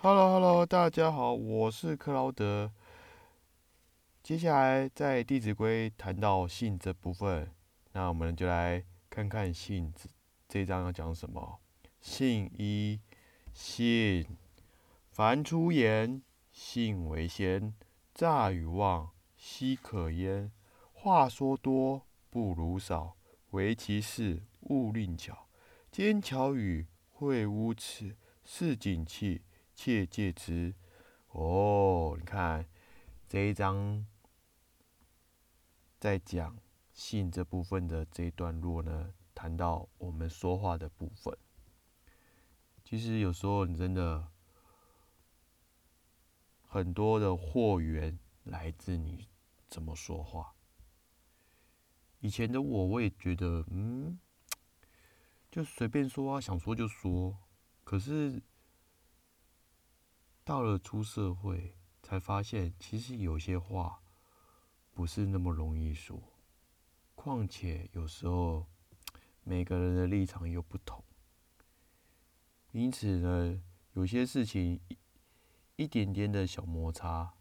Hello Hello，大家好，我是克劳德。接下来在《弟子规》谈到信这部分，那我们就来看看信这章要讲什么。信一，信，凡出言，信为先。诈与妄，奚可焉？话说多，不如少。唯其事，勿佞巧。奸巧语，秽污词，市井气。切戒之哦！你看这一章在讲性这部分的这一段落呢，谈到我们说话的部分。其实有时候你真的很多的货源来自你怎么说话。以前的我，我也觉得嗯，就随便说啊，想说就说。可是。到了出社会，才发现其实有些话不是那么容易说。况且有时候每个人的立场又不同，因此呢，有些事情一一点点的小摩擦，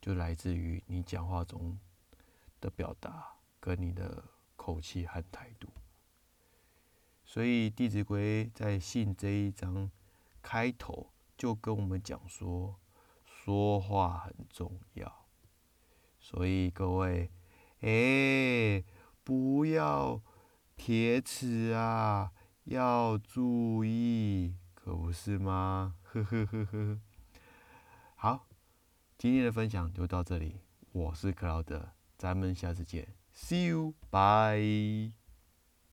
就来自于你讲话中的表达跟你的口气和态度。所以《弟子规》在信这一章开头。就跟我们讲说，说话很重要，所以各位，哎，不要铁齿啊，要注意，可不是吗？呵呵呵呵。好，今天的分享就到这里，我是克劳德，咱们下次见，See you，bye。